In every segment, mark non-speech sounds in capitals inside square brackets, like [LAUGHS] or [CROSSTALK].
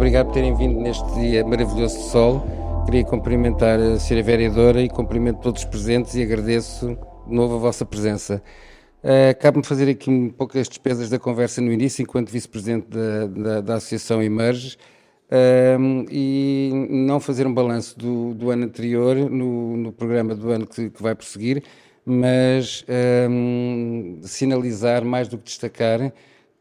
obrigado por terem vindo neste dia maravilhoso de sol. Queria cumprimentar a Sra. Vereadora e cumprimento todos os presentes e agradeço de novo a vossa presença. Uh, Cabe-me fazer aqui um pouco as despesas da conversa no início, enquanto vice-presidente da, da, da, Associação Emerge, uh, e não fazer um balanço do, do ano anterior, no, no, programa do ano que, que vai prosseguir, mas um, sinalizar mais do que destacar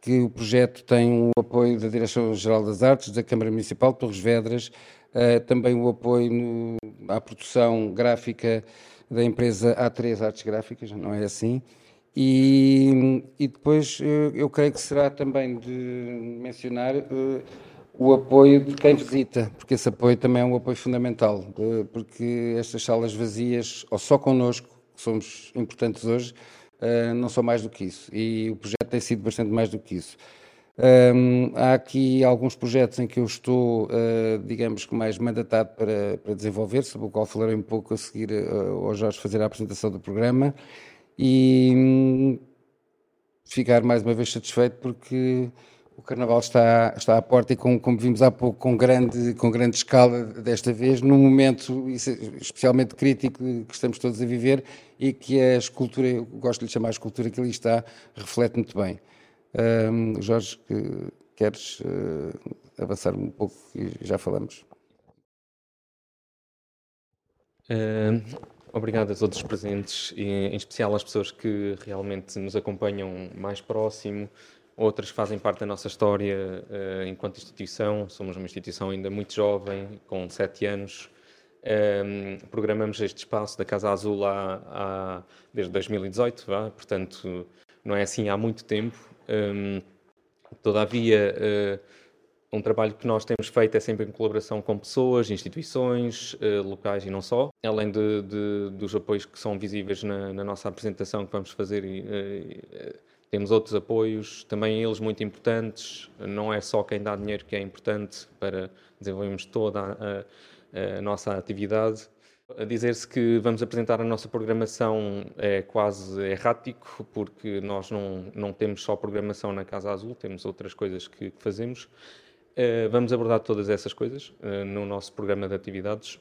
que o projeto tem o apoio da Direção-Geral das Artes, da Câmara Municipal de Torres Vedras, uh, também o apoio no, à produção gráfica da empresa A3 Artes Gráficas, não é assim? E, e depois eu, eu, creio que será também de mencionar uh, o apoio de quem visita, porque esse apoio também é um apoio fundamental, porque estas salas vazias, ou só connosco, que somos importantes hoje, uh, não são mais do que isso. E o projeto tem sido bastante mais do que isso. Um, há aqui alguns projetos em que eu estou, uh, digamos que mais mandatado para, para, desenvolver, sobre o qual falarei um pouco a seguir uh, ao Jorge fazer a apresentação do programa e um, ficar mais uma vez satisfeito porque o Carnaval está, está à porta e, com, como vimos há pouco, com grande, com grande escala desta vez, num momento especialmente crítico que estamos todos a viver e que a escultura, eu gosto de lhe chamar a escultura que ali está, reflete muito bem. Um, Jorge, que queres uh, avançar um pouco e já falamos? Obrigado a todos os presentes e em especial às pessoas que realmente nos acompanham mais próximo outras fazem parte da nossa história uh, enquanto instituição. Somos uma instituição ainda muito jovem, com sete anos. Um, ehm, programamos este espaço da Casa Azul há, há, desde 2018, vá? portanto, não é assim há muito tempo. Um, ehm, todavia, uh, um trabalho que nós temos feito é sempre em colaboração com pessoas, instituições, uh, locais e não só, além de, de, dos apoios que são visíveis na, na, nossa apresentação que vamos fazer. Uh, temos outros apoios, também eles muito importantes. Não é só quem dá dinheiro que é importante para desenvolvermos toda a, a nossa atividade. A dizer-se que vamos apresentar a nossa programação é quase errático, porque nós não, não temos só programação na Casa Azul, temos outras coisas que, que fazemos. Uh, vamos abordar todas essas coisas uh, no nosso programa de atividades.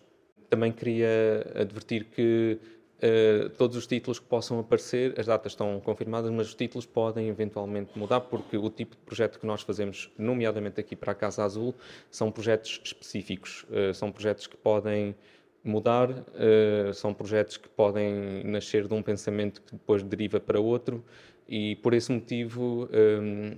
Também queria advertir que Uh, todos os títulos que possam aparecer, as datas estão confirmadas, mas os títulos podem eventualmente mudar, porque o tipo de projeto que nós fazemos, nomeadamente aqui para a Casa Azul, são projetos específicos. Uh, são projetos que podem mudar, uh, são projetos que podem nascer de um pensamento que depois deriva para outro, e por esse motivo, um,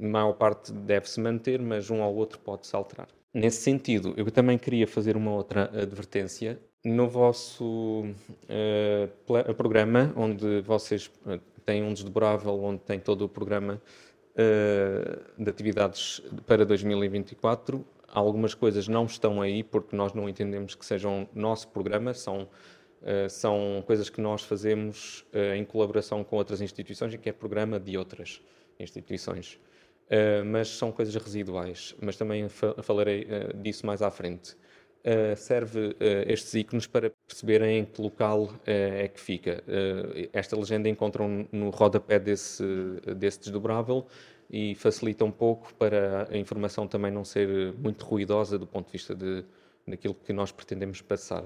a maior parte deve-se manter, mas um ao outro pode-se alterar. Nesse sentido, eu também queria fazer uma outra advertência no vosso uh, programa, onde vocês eh, têm um desdobrável, onde tem todo o programa uh, de atividades para 2024, algumas coisas não estão aí porque nós não entendemos que sejam nosso programa, são, uh, são coisas que nós fazemos em colaboração com outras instituições e que é programa de outras instituições. mas são coisas residuais, mas também falarei disso mais à frente. Uh, serve uh, estes ícones para perceberem em que local uh, é que fica. esta legenda encontram no rodapé desse, desse desdobrável e facilita um pouco para a informação também não ser muito ruidosa do ponto de vista de, daquilo que nós pretendemos passar.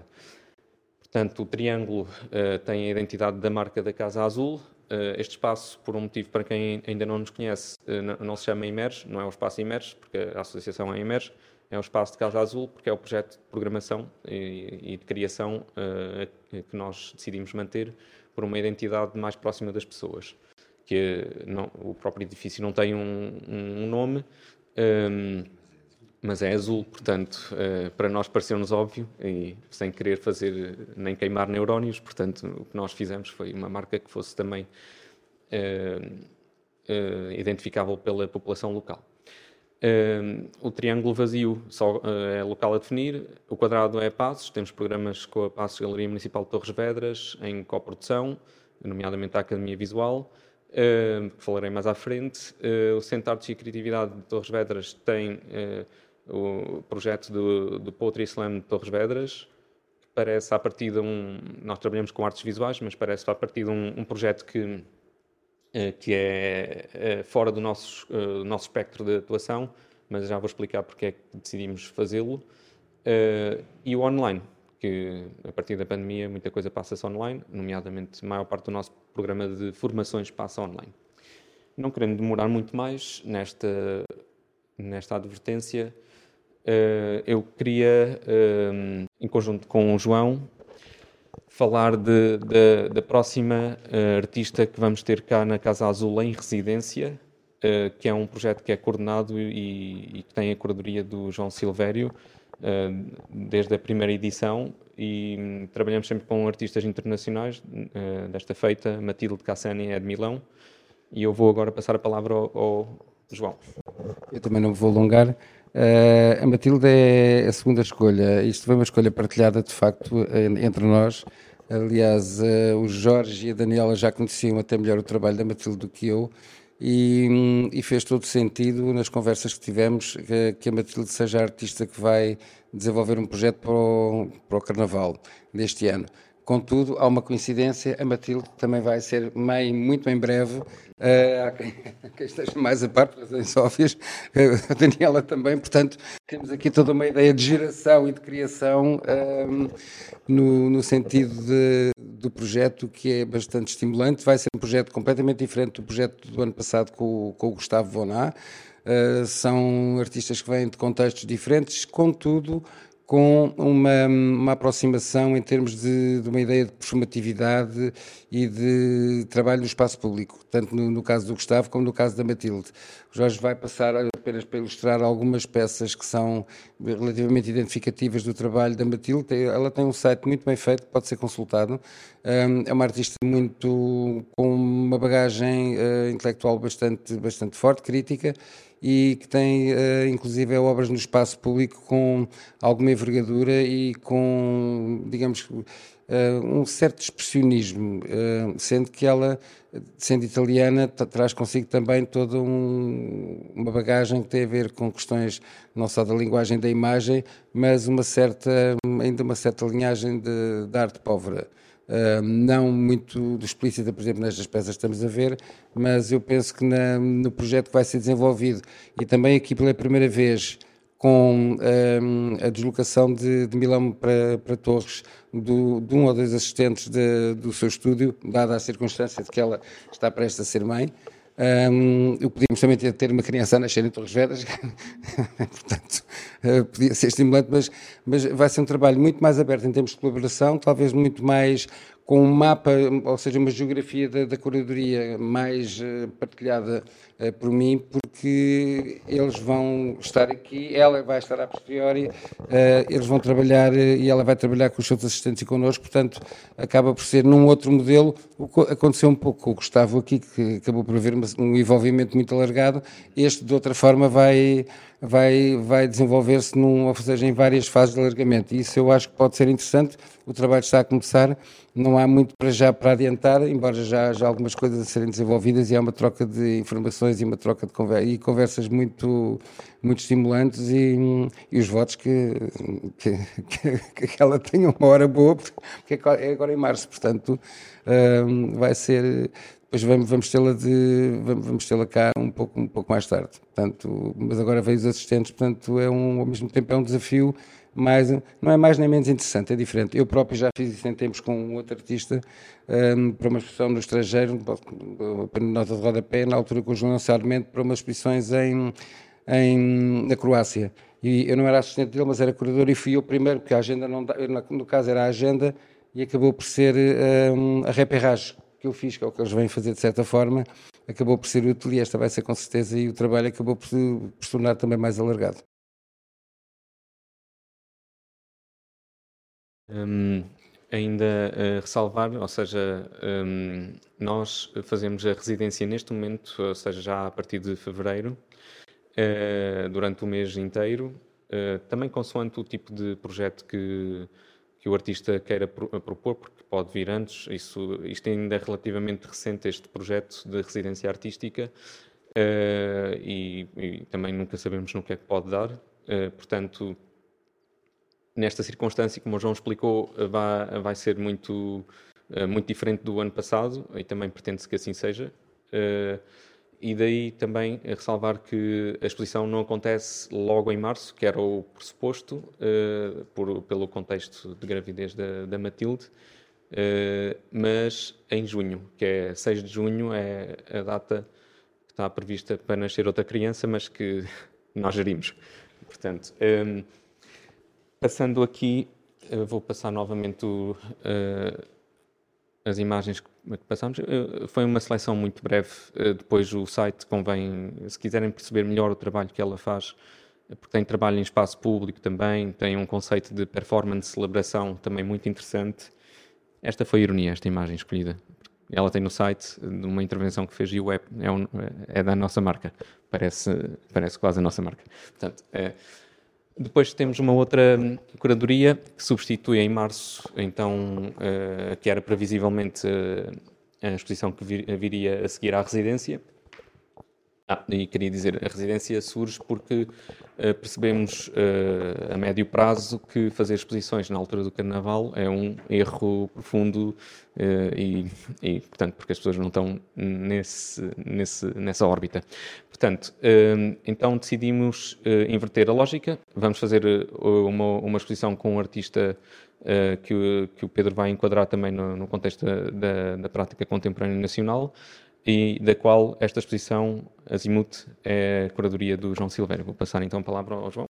Portanto, o triângulo tem a identidade da marca da Casa Azul. este espaço, por um motivo para quem ainda não nos conhece, não, não se chama Emerge, não é o espaço Emerge, porque a associação é Emerge, é um espaço de Casa Azul, porque é o projeto de programação e, e de criação uh, que nós decidimos manter por uma identidade mais próxima das pessoas. Que não, o próprio edifício não tem um, um nome, um, ehm, mas é azul, portanto, uh, para nós pareceu-nos óbvio e sem querer fazer nem queimar neurónios, portanto, o que nós fizemos foi uma marca que fosse também uh, identificável pela população local. Uh, o triângulo vazio só, uh, é local a definir, o quadrado é Passos, temos programas com a Passos Galeria Municipal de Torres Vedras em coprodução, nomeadamente a Academia Visual, uh, que falarei mais à frente. o Centro de Artes e Criatividade de Torres Vedras tem o projeto do, do Poetry Slam de Torres Vedras, que parece a partir de um... Nós trabalhamos com artes visuais, mas parece a partir de um, um projeto que eh, que é, é fora do nosso, eh, nosso espectro de atuação, mas já vou explicar porque é que decidimos fazê-lo. e o online, que a partir da pandemia muita coisa passa-se online, nomeadamente a maior parte do nosso programa de formações passa online. Não querendo demorar muito mais nesta, nesta advertência, eu queria, em conjunto com o João, falar de, de, da próxima uh, artista que vamos ter cá na Casa Azul em residência, uh, que é um projeto que é coordenado e, e que tem a curadoria do João Silvério uh, desde a primeira edição e um, trabalhamos sempre com artistas internacionais. desta feita, Matilde Cassani é de Milão e eu vou agora passar a palavra ao, ao João. Eu também não vou alongar. Uh, a Matilde é a segunda escolha. Isto foi uma escolha partilhada, de facto, entre nós. Aliás, uh, o Jorge e a Daniela já conheciam até melhor o trabalho da Matilde do que eu. E, e fez todo sentido nas conversas que tivemos que, que, a Matilde seja a artista que vai desenvolver um projeto para o, para o Carnaval deste ano. Contudo, há uma coincidência, a Matilde também vai ser mãe muito em breve, uh, há quem, [LAUGHS] quem esteja mais a par, razões óbvias, uh, a Daniela também, portanto, temos aqui toda uma ideia de geração e de criação uh, no, no, sentido de, do projeto que é bastante estimulante, vai ser um projeto completamente diferente do projeto do ano passado com, com o Gustavo Voná, são artistas que vêm de contextos diferentes, contudo com uma, uma aproximação em termos de, de, uma ideia de performatividade e de trabalho no espaço público, tanto no, no, caso do Gustavo como no caso da Matilde. O Jorge vai passar apenas para ilustrar algumas peças que são relativamente identificativas do trabalho da Matilde. Ela tem um site muito bem feito, pode ser consultado. É uma artista muito com uma bagagem uh, intelectual bastante, bastante forte, crítica e que tem uh, inclusive obras no espaço público com alguma envergadura e com, digamos, uh, um certo expressionismo, uh, sendo que ela, sendo italiana, traz consigo também toda um, uma bagagem que tem a ver com questões não só da linguagem da imagem, mas uma certa, ainda uma certa linhagem de, de arte pobre não muito explícita, por exemplo, nestas peças que estamos a ver, mas eu penso que na, no projeto que vai ser desenvolvido e também aqui pela primeira vez com um, a deslocação de, de Milão para, para Torres do, de um ou dois assistentes de, do seu estúdio, dada a circunstância de que ela está prestes a ser mãe, um, podíamos também ter, ter, uma criança a nascer em Torres [LAUGHS] portanto, uh, podia ser estimulante, mas, mas vai ser um trabalho muito mais aberto em termos de colaboração, talvez muito mais com um mapa, ou seja, uma geografia da, da curadoria mais uh, partilhada uh, por mim, porque eles vão estar aqui, ela vai estar a posteriori, uh, eles vão trabalhar e ela vai trabalhar com os seus assistentes e connosco, portanto, acaba por ser num outro modelo. O que aconteceu um pouco com o Gustavo aqui, que acabou por haver um envolvimento muito alargado, este de outra forma vai vai, vai desenvolver-se num, ou seja, em várias fases de alargamento. Isso eu acho que pode ser interessante. O trabalho está a começar, não há muito para já para adiantar, embora já haja algumas coisas a serem desenvolvidas e há uma troca de informações e uma troca de conver e conversas muito, muito estimulantes e, e os votos que, que, [LAUGHS] que, que ela tenha uma hora boa, porque é agora em março, portanto um, vai ser depois vamos, vamos tê-la de vamos tê-la cá um pouco um pouco mais tarde. Portanto mas agora veio os assistentes portanto é um ao mesmo tempo é um desafio mas não é mais nem menos interessante é diferente. Eu próprio já fiz isso em tempos com um outro artista um, para uma exposição no estrangeiro nota de rodapé na altura com o João Sarmento para umas exposições em, em na Croácia. E eu não era assistente dele mas era curador e fui eu primeiro porque a agenda não no caso era a agenda e acabou por ser um, a reperrage que eu fiz, que é o que eles vêm fazer de certa forma, acabou por ser útil e esta vai ser com certeza e o trabalho acabou por, por se tornar também mais alargado. Um, ainda uh, ressalvar, ou seja, um, nós fazemos a residência neste momento, ou seja, já a partir de fevereiro, uh, durante o mês inteiro, uh, também consoante o tipo de projeto que, que o artista queira propor, porque pode vir antes. Isso, isto ainda é relativamente recente, este projeto de residência artística, uh, e, e, também nunca sabemos no que é que pode dar. Uh, portanto, nesta circunstância, como o João explicou, vai, vai ser muito, muito diferente do ano passado, e também pretende-se que assim seja. e daí também ressalvar que a exposição não acontece logo em março, que era o pressuposto, uh, por, pelo contexto de gravidez da, da Matilde, mas em junho, que é 6 de junho, é a data que está prevista para nascer outra criança, mas que [LAUGHS] nós gerimos. Portanto, um, passando aqui, vou passar novamente o, as imagens que passamos. Uh, foi uma seleção muito breve. Depois o site convém, se quiserem perceber melhor o trabalho que ela faz, porque tem trabalho em espaço público também, tem um conceito de performance, celebração também muito interessante. Esta foi a ironia, esta imagem escolhida. Ela tem no site uma intervenção que fez e o é, um, é, da nossa marca. Parece, parece quase a nossa marca. Portanto, é, depois temos uma outra curadoria que substitui em março, então, uh, que era previsivelmente uh, a exposição que vir, viria a seguir à residência. Ah, e queria dizer, a residência surge porque uh, percebemos uh, a médio prazo que fazer exposições na altura do Carnaval é um erro profundo uh, e, e, portanto, porque as pessoas não estão nesse, nesse, nessa órbita. Portanto, então decidimos inverter a lógica. Vamos fazer uma, uma exposição com um artista que, o, que o Pedro vai enquadrar também no, no contexto da, da, da prática contemporânea nacional e da qual esta exposição, Azimuth, é a curadoria do João Silveira. Vou passar então a palavra ao João.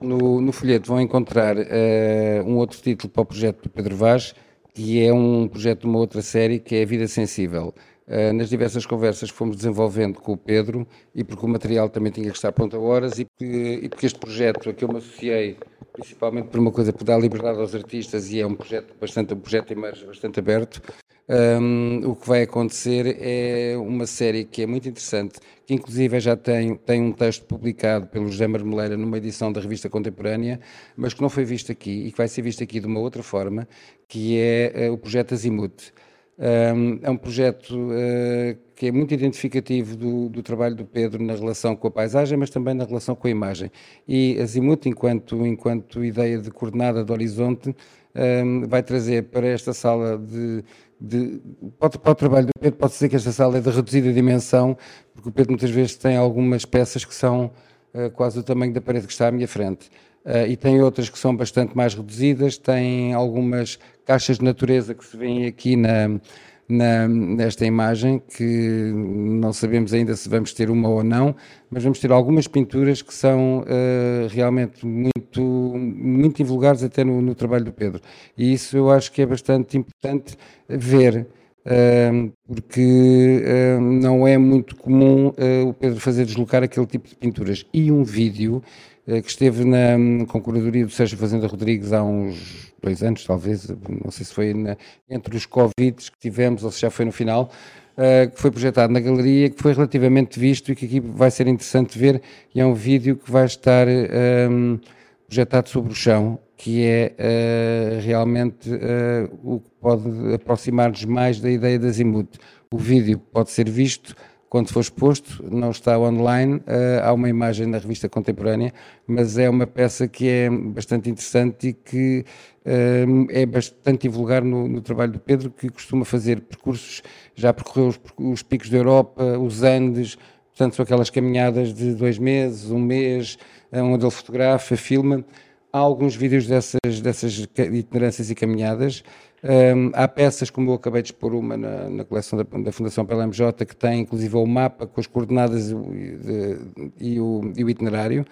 No, no folheto vão encontrar uh, um outro título para o projeto do Pedro Vaz, que é um projeto de uma outra série, que é a Vida Sensível. Uh, nas diversas conversas que fomos desenvolvendo com o Pedro, e porque o material também tinha que estar pronto a horas, e porque, e porque este projeto a que eu me associei, principalmente por uma coisa por dar liberdade aos artistas, e é um projeto bastante, um projeto emerge bastante aberto, um, o que vai acontecer é uma série que é muito interessante, que inclusive já tem, tem um texto publicado pelo José Marmeleira numa edição da revista Contemporânea, mas que não foi visto aqui e que vai ser visto aqui de uma outra forma, que é uh, o projeto Azimuth. Um, é um projeto uh, que é muito identificativo do, do, trabalho do Pedro na relação com a paisagem, mas também na relação com a imagem. E Azimuth, enquanto, enquanto ideia de coordenada de horizonte, um, vai trazer para esta sala de de, para, para o trabalho do Pedro, pode dizer que esta sala é de reduzida dimensão, porque o Pedro muitas vezes tem algumas peças que são uh, quase o tamanho da parede que está à minha frente. Uh, e tem outras que são bastante mais reduzidas, tem algumas caixas de natureza que se vêem aqui na, na, nesta imagem, que não sabemos ainda se vamos ter uma ou não, mas vamos ter algumas pinturas que são uh, realmente muito, muito invulgares até no, no, trabalho do Pedro. E isso eu acho que é bastante importante ver. Uh, porque uh, não é muito comum o Pedro fazer deslocar aquele tipo de pinturas. E um vídeo que esteve na, com curadoria do Sérgio Fazenda Rodrigues há uns dois anos, talvez, não sei se foi na, entre os Covids que tivemos ou se já foi no final, uh, que foi projetado na galeria, que foi relativamente visto e que aqui vai ser interessante ver, e é um vídeo que vai estar um, ehm, projetado sobre o chão, que é uh, realmente uh, o que pode aproximar-nos mais da ideia da Azimuth. O vídeo pode ser visto quando for exposto, não está online, uh, há uma imagem na revista contemporânea, mas é uma peça que é bastante interessante e que uh, é bastante invulgar no, no, trabalho do Pedro, que costuma fazer percursos, já percorreu os, os, picos da Europa, os Andes, portanto são aquelas caminhadas de dois meses, um mês, uh, onde ele fotografa, filma. Há alguns vídeos dessas, dessas itinerâncias e caminhadas, um, há peças, como eu acabei de expor uma na, na coleção da, da, Fundação PLMJ, que tem inclusive o mapa com as coordenadas e, de, e, o, e o, itinerário,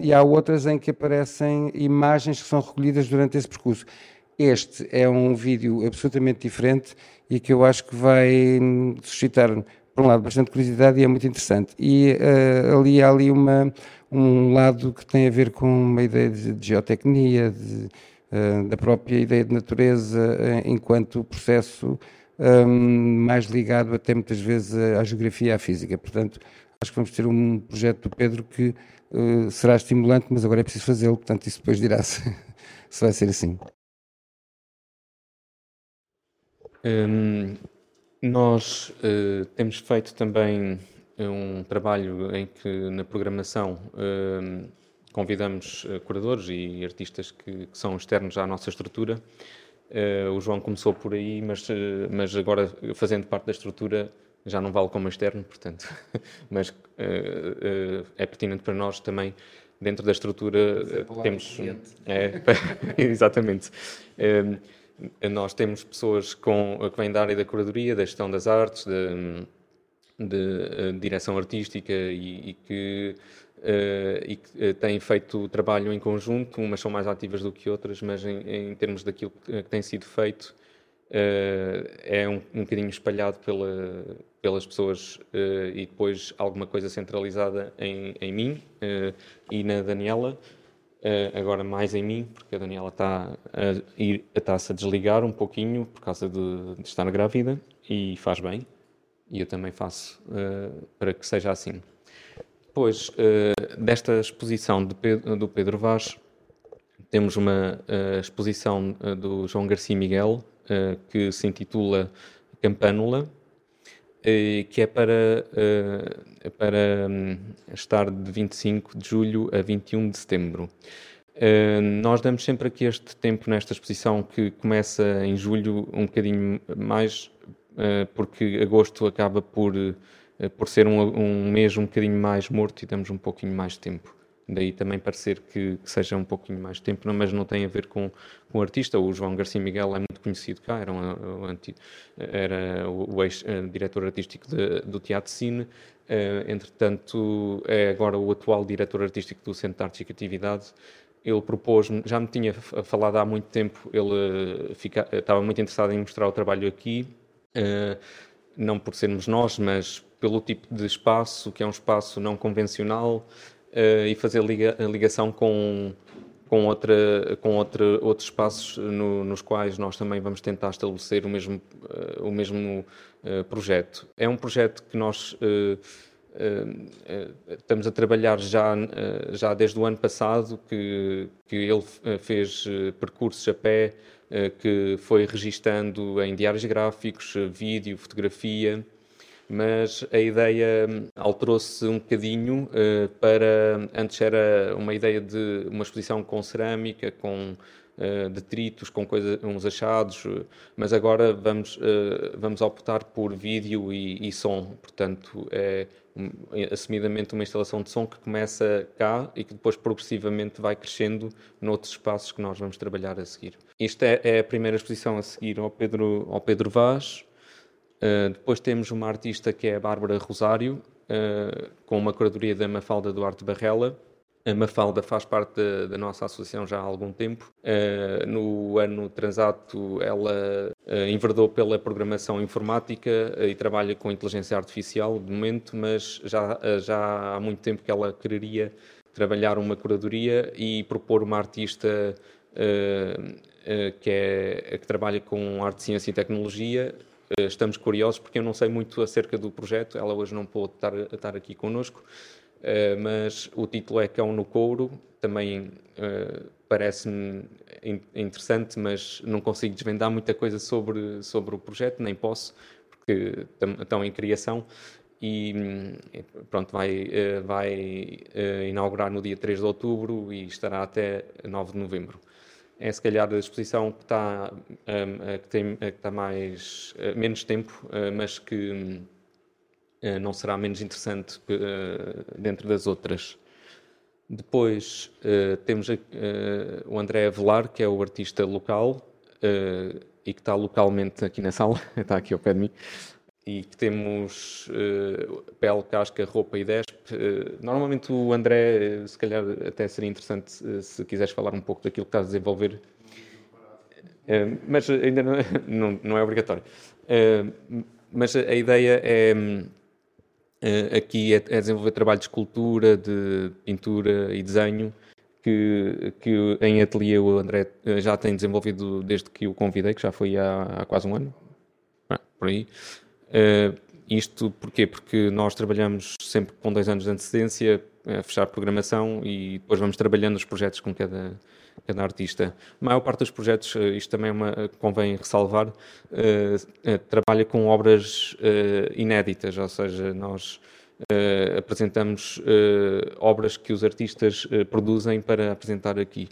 e há outras em que aparecem imagens que são recolhidas durante esse percurso. Este é um vídeo absolutamente diferente e que eu acho que vai suscitar, por um lado, bastante curiosidade e é muito interessante. E uh, ali há ali uma, um lado que tem a ver com uma ideia de, de geotecnia, de da própria ideia de natureza eh, enquanto processo ehm, mais ligado até muitas vezes à geografia e à física. Portanto, acho que vamos ter um projeto do Pedro que uh, será estimulante, mas agora é preciso fazê-lo, portanto, isso depois dirá [LAUGHS] se, se vai ser assim. Um, nós uh, temos feito também um trabalho em que na programação uh, convidamos uh, curadores e artistas que, que, são externos à nossa estrutura. Uh, o João começou por aí, mas, uh, mas agora, fazendo parte da estrutura, já não vale como externo, portanto, [LAUGHS] mas é pertinente para nós também, dentro da estrutura, temos... É, [LAUGHS] exatamente. nós temos pessoas com, que vêm da área da curadoria, da gestão das artes, de, de, de direção artística e, e que e que têm feito trabalho em conjunto, umas são mais ativas do que outras, mas em, em termos daquilo que, que, tem sido feito, uh, é um, um bocadinho espalhado pela, pelas pessoas uh, e depois alguma coisa centralizada em, em mim e na Daniela. agora mais em mim, porque a Daniela está a ir, está-se a desligar um pouquinho por causa de, de, estar grávida e faz bem. E eu também faço para que seja assim. Depois uh, desta exposição de Pedro, do Pedro Vaz, temos uma uh, exposição uh, do João Garcia Miguel, que se intitula Campânula, que é para, para um, estar de 25 de julho a 21 de setembro. nós damos sempre aqui este tempo nesta exposição que começa em julho um bocadinho mais, porque agosto acaba por eh, por ser um, um mês um bocadinho mais morto e damos um pouquinho mais de tempo. Daí também parecer que, que, seja um pouquinho mais de tempo, não, mas não tem a ver com, com o artista. O João Garcia Miguel é muito conhecido cá, era, um, anti, era o, o ex-diretor eh, artístico de, do Teatro Cine, uh, entretanto é agora o atual diretor artístico do Centro de Arte e Criatividade. Ele propôs, já me tinha falado há muito tempo, ele fica, estava muito interessado em mostrar o trabalho aqui, uh, não por sermos nós, mas pelo tipo de espaço, que é um espaço não convencional, uh, e fazer liga, ligação com, com, outra, com outra, outros espaços no, nos quais nós também vamos tentar estabelecer o mesmo, uh, o mesmo uh, projeto. É um projeto que nós estamos a trabalhar já, já desde o ano passado, que, que ele fez percursos a pé, que foi registando em diários gráficos, vídeo, fotografia, mas a ideia hum, alterou-se um bocadinho uh, para. Antes era uma ideia de uma exposição com cerâmica, com uh, detritos, com coisa, uns achados, mas agora vamos, uh, vamos optar por vídeo e, e som. Portanto, é um, assumidamente uma instalação de som que começa cá e que depois progressivamente vai crescendo noutros espaços que nós vamos trabalhar a seguir. Esta é, é a primeira exposição a seguir ao Pedro, ao Pedro Vaz. Uh, depois temos uma artista que é a Bárbara Rosário, uh, com uma curadoria da Mafalda Duarte Barrela. A Mafalda faz parte da, nossa associação já há algum tempo. Uh, no ano transato, ela enverdou pela programação informática e trabalha com inteligência artificial de momento, mas já, já há muito tempo que ela quereria trabalhar uma curadoria e propor uma artista que, é, que trabalha com arte, ciência e tecnologia eh, estamos curiosos porque eu não sei muito acerca do projeto, ela hoje não pôde estar, estar aqui connosco, eh, mas o título é Cão no Couro, também eh, parece-me interessante, mas não consigo desvendar muita coisa sobre, sobre o projeto, nem posso, porque estão em criação. E pronto, vai, vai inaugurar no dia 3 de outubro e estará até 9 de novembro é se calhar a exposição que está, um, que tem, que está mais, uh, menos tempo, uh, mas que uh, não será menos interessante dentro das outras. Depois temos o André Avelar, que é o artista local e que está localmente aqui na sala, está [LAUGHS] aqui ao pé de mim, e que temos uh, pele, casca, roupa e despe. Uh, normalmente o André, uh, se calhar até seria interessante se quiseres falar um pouco daquilo que estás a desenvolver. mas ainda não, [LAUGHS] não, não é obrigatório. mas a ideia é aqui é, é, desenvolver trabalho de escultura, de pintura e desenho que, que em ateliê o André já tem desenvolvido desde que o convidei, que já foi há, há quase um ano, ah, por aí. Uh, isto porquê? Porque nós trabalhamos sempre com dois anos de antecedência, a fechar programação e depois vamos trabalhando os projetos com cada, cada artista. A maior parte dos projetos, eh, isto também é uma, convém ressalvar, uh, trabalha com obras uh, inéditas, ou seja, nós uh, apresentamos obras que os artistas produzem para apresentar aqui.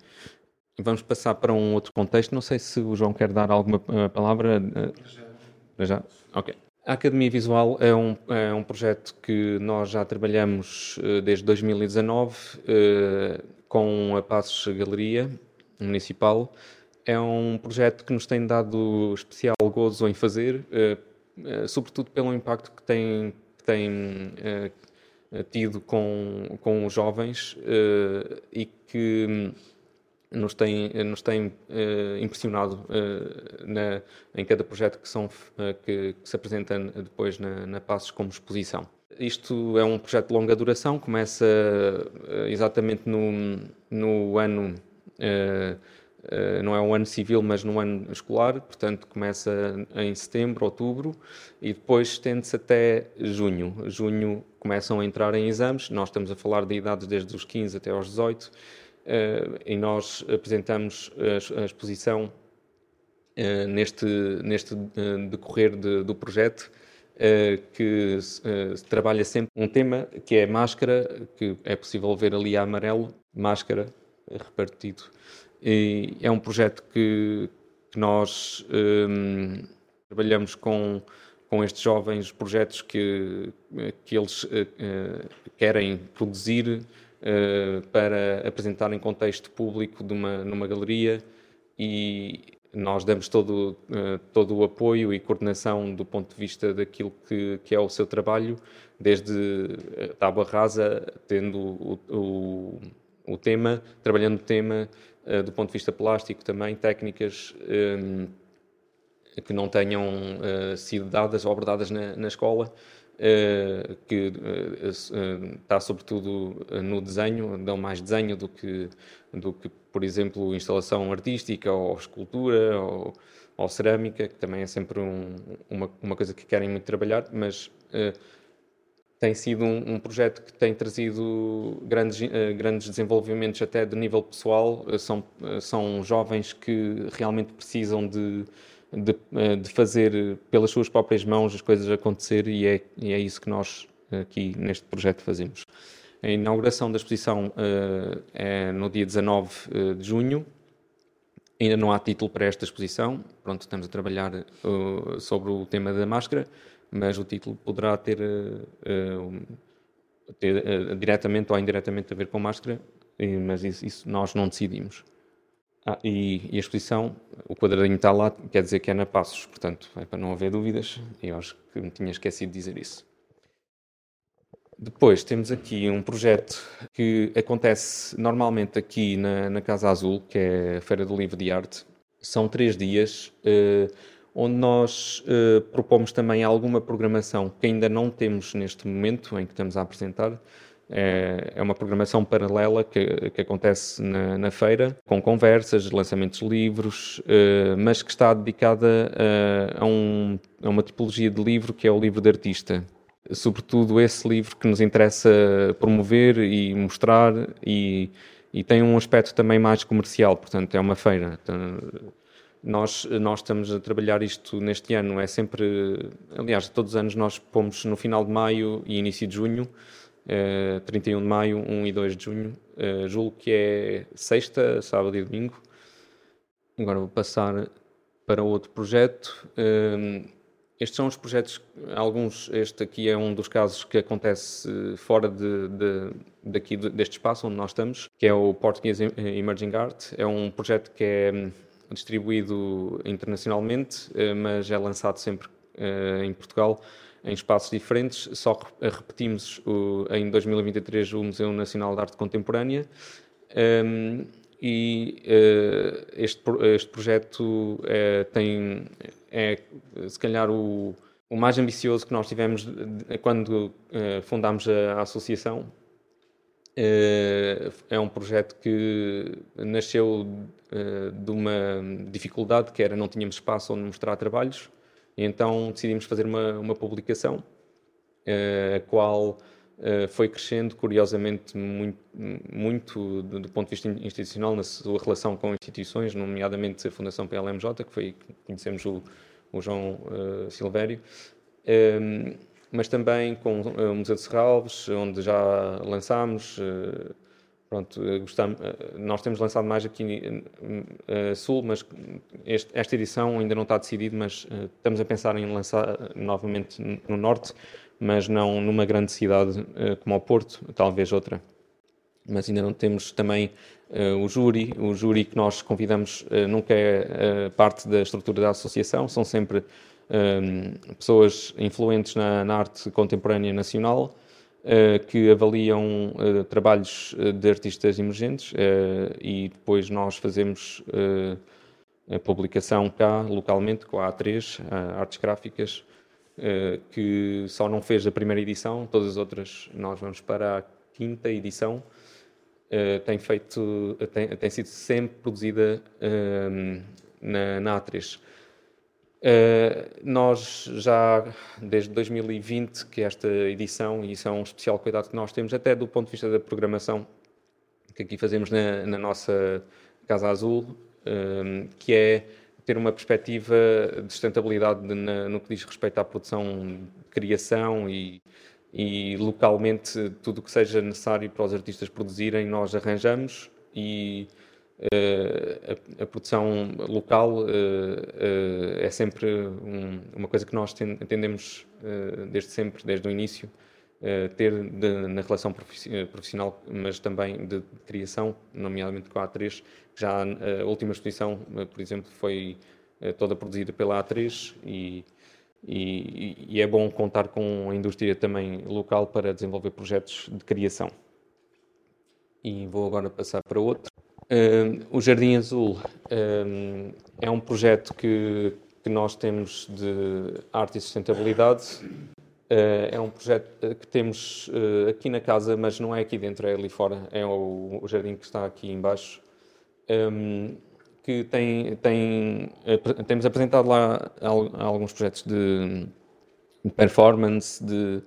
Vamos passar para um outro contexto. Não sei se o João quer dar alguma palavra. já? Ok. A Academia Visual é um, é um projeto que nós já trabalhamos desde 2019 com a Passos Galeria Municipal. É um projeto que nos tem dado especial gozo em fazer, sobretudo pelo impacto que tem, que tem tido com, com os jovens e que nos tem, nos tem uh, impressionado uh, na, em cada projeto que, são, uh, que, que, se apresenta depois na, na Passos como exposição. Isto é um projeto de longa duração, começa exatamente no, no ano, não é um ano civil, mas no ano escolar, portanto começa em setembro, outubro e depois estende-se até junho. Junho começam a entrar em exames, nós estamos a falar de idades desde os 15 até aos 18 Uh, e nós apresentamos a, exposição uh, neste, neste uh, decorrer de, do projeto, que trabalha sempre um tema que é máscara, que é possível ver ali a amarelo, máscara repartido. E é um projeto que, que nós um, trabalhamos com com estes jovens projetos que, que eles querem produzir uh, para apresentar em contexto público uma, numa galeria e nós damos todo, uh, todo o apoio e coordenação do ponto de vista daquilo que, que é o seu trabalho, desde tábua rasa, tendo o, o, o tema, trabalhando o tema do ponto de vista plástico também, técnicas que não tenham sido dadas ou abordadas na, na escola. eh, que eh, eh, está sobretudo no desenho, dão mais desenho do que, do que por exemplo, instalação artística ou escultura ou, ou cerâmica, que também é sempre um, uma, uma coisa que querem muito trabalhar, mas tem sido um, um, projeto que tem trazido grandes, grandes desenvolvimentos até de nível pessoal. São, são jovens que realmente precisam de, de, eh, de, fazer pelas suas próprias mãos as coisas acontecer e é, e é isso que nós aqui neste projeto fazemos. A inauguração da exposição uh, é no dia 19 eh, de junho. Ainda não há título para esta exposição. Pronto, estamos a trabalhar uh, sobre o tema da máscara, mas o título poderá ter, uh, ter diretamente ou indiretamente a ver com máscara, mas isso, isso nós não decidimos. Ah, e, e, a exposição, o quadradinho está lá, quer dizer que é na Passos, portanto, é para não haver dúvidas, eu acho que me tinha esquecido de dizer isso. Depois temos aqui um projeto que acontece normalmente aqui na, na Casa Azul, que é a Feira do Livro de Arte. São três dias, eh, onde nós eh, propomos também alguma programação que ainda não temos neste momento em que estamos a apresentar, é, é uma programação paralela que, que acontece na, na, feira, com conversas, lançamentos de livros, uh, mas que está dedicada a, a, um, a, uma tipologia de livro que é o livro de artista. Sobretudo esse livro que nos interessa promover e mostrar e, e tem um aspecto também mais comercial, portanto é uma feira. Então, nós, nós estamos a trabalhar isto neste ano, é sempre, aliás, todos os anos nós pomos no final de maio e início de junho, uh, 31 de maio, 1 e 2 de junho. Uh, julgo que é sexta, sábado e domingo. Agora vou passar para outro projeto. Uh, estes são os projetos, alguns, este aqui é um dos casos que acontece fora de, de, daqui deste espaço onde nós estamos, que é o Portuguese Emerging Art. É um projeto que é hum, distribuído internacionalmente, eh, mas é lançado sempre eh, em Portugal em espaços diferentes, só repetimos o, em 2023 o Museu Nacional de Arte Contemporânea um, e uh, este, este projeto uh, tem, é se calhar o, o mais ambicioso que nós tivemos quando uh, fundámos a, a associação. é um projeto que nasceu de uma dificuldade que era não tínhamos espaço onde mostrar trabalhos então decidimos fazer uma, uma publicação, eh, a qual uh, foi crescendo, curiosamente, muito, muito do, do, ponto de vista institucional na sua relação com instituições, nomeadamente a Fundação PLMJ, que foi conhecemos o, o João uh, Silvério, ehm, mas também com o Museu de Serralves, onde já lançámos pronto, gostamos, nós temos lançado mais aqui uh, Sul, mas este, esta edição ainda não está decidido, mas estamos a pensar em lançar novamente no Norte, mas não numa grande cidade como o Porto, talvez outra. Mas ainda não temos também o júri, o júri que nós convidamos nunca é parte da estrutura da associação, são sempre pessoas influentes na, na arte contemporânea nacional, que avaliam uh, trabalhos uh, de artistas emergentes e depois nós fazemos a publicação cá, localmente, com a A3, a Artes Gráficas, que só não fez a primeira edição, todas as outras nós vamos para a quinta edição. tem, feito, tem, tem, sido sempre produzida na, na A3. Uh, nós já, desde 2020, que esta edição, e isso é um especial cuidado que nós temos, até do ponto de vista da programação, que aqui fazemos na, na nossa Casa Azul, uh, que é ter uma perspectiva de sustentabilidade no que diz respeito à produção criação e, e localmente tudo o que seja necessário para os artistas produzirem, nós arranjamos e a, a, produção local uh, uh, é sempre um, uma coisa que nós entendemos desde sempre, desde o início, ter de, na relação profissional, mas também de, de, criação, nomeadamente com a A3. Já a última exposição, por exemplo, foi toda produzida pela A3 e, e, e é bom contar com a indústria também local para desenvolver projetos de criação. E vou agora passar para outro. O Jardim Azul é um projeto que, que, nós temos de arte e sustentabilidade. Uh, é um projeto que temos aqui na casa, mas não é aqui dentro, é ali fora. É o, jardim que está aqui embaixo. Que tem, tem, temos apresentado lá alguns projetos de performance, de